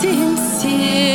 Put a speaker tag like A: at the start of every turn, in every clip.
A: день все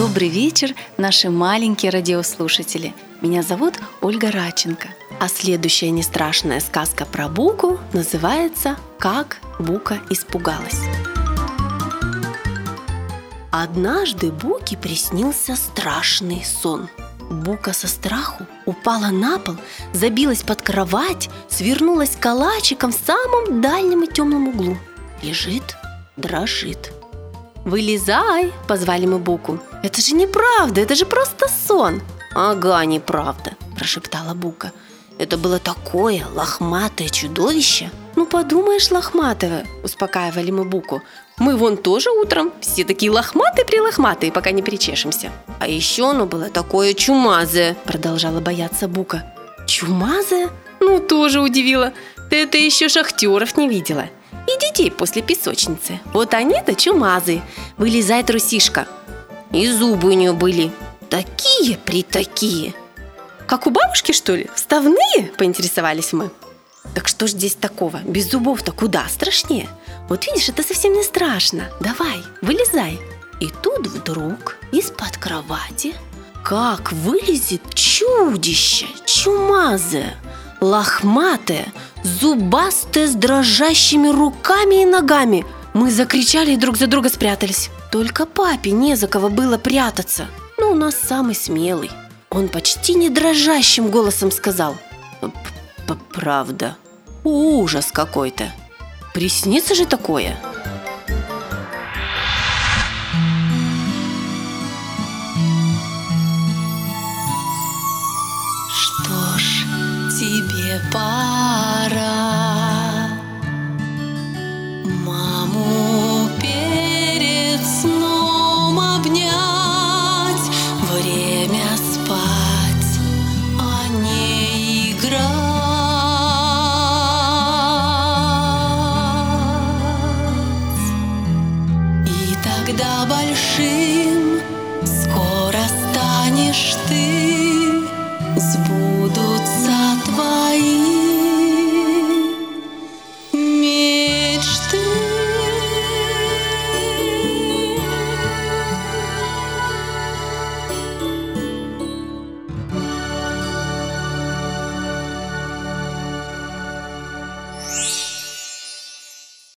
B: Добрый вечер, наши маленькие радиослушатели. Меня зовут Ольга Раченко. А следующая нестрашная сказка про Буку называется «Как Бука испугалась». Однажды Буке приснился страшный сон. Бука со страху упала на пол, забилась под кровать, свернулась калачиком в самом дальнем и темном углу. Лежит, дрожит. «Вылезай!» – позвали мы Буку. «Это же неправда, это же просто сон!» «Ага, неправда!» – прошептала Бука. «Это было такое лохматое чудовище!» «Ну, подумаешь, лохматое!» – успокаивали мы Буку. «Мы вон тоже утром, все такие лохматые-прилохматые, пока не причешемся!» «А еще оно было такое чумазое!» – продолжала бояться Бука. «Чумазое? Ну, тоже удивила! Ты это еще шахтеров не видела!» и детей после песочницы. Вот они-то чумазы. Вылезай, трусишка. И зубы у нее были такие при такие. Как у бабушки, что ли? Вставные? Поинтересовались мы. Так что ж здесь такого? Без зубов-то куда страшнее? Вот видишь, это совсем не страшно. Давай, вылезай. И тут вдруг из-под кровати как вылезет чудище, чумазое, лохматое, зубастое с дрожащими руками и ногами. Мы закричали и друг за друга спрятались. Только папе не за кого было прятаться. Но у нас самый смелый. Он почти не дрожащим голосом сказал. «П- «Правда, ужас какой-то. Приснится же такое?»
A: Что ж, тебе пора спать, а И тогда большим скоро станешь ты. Сбудутся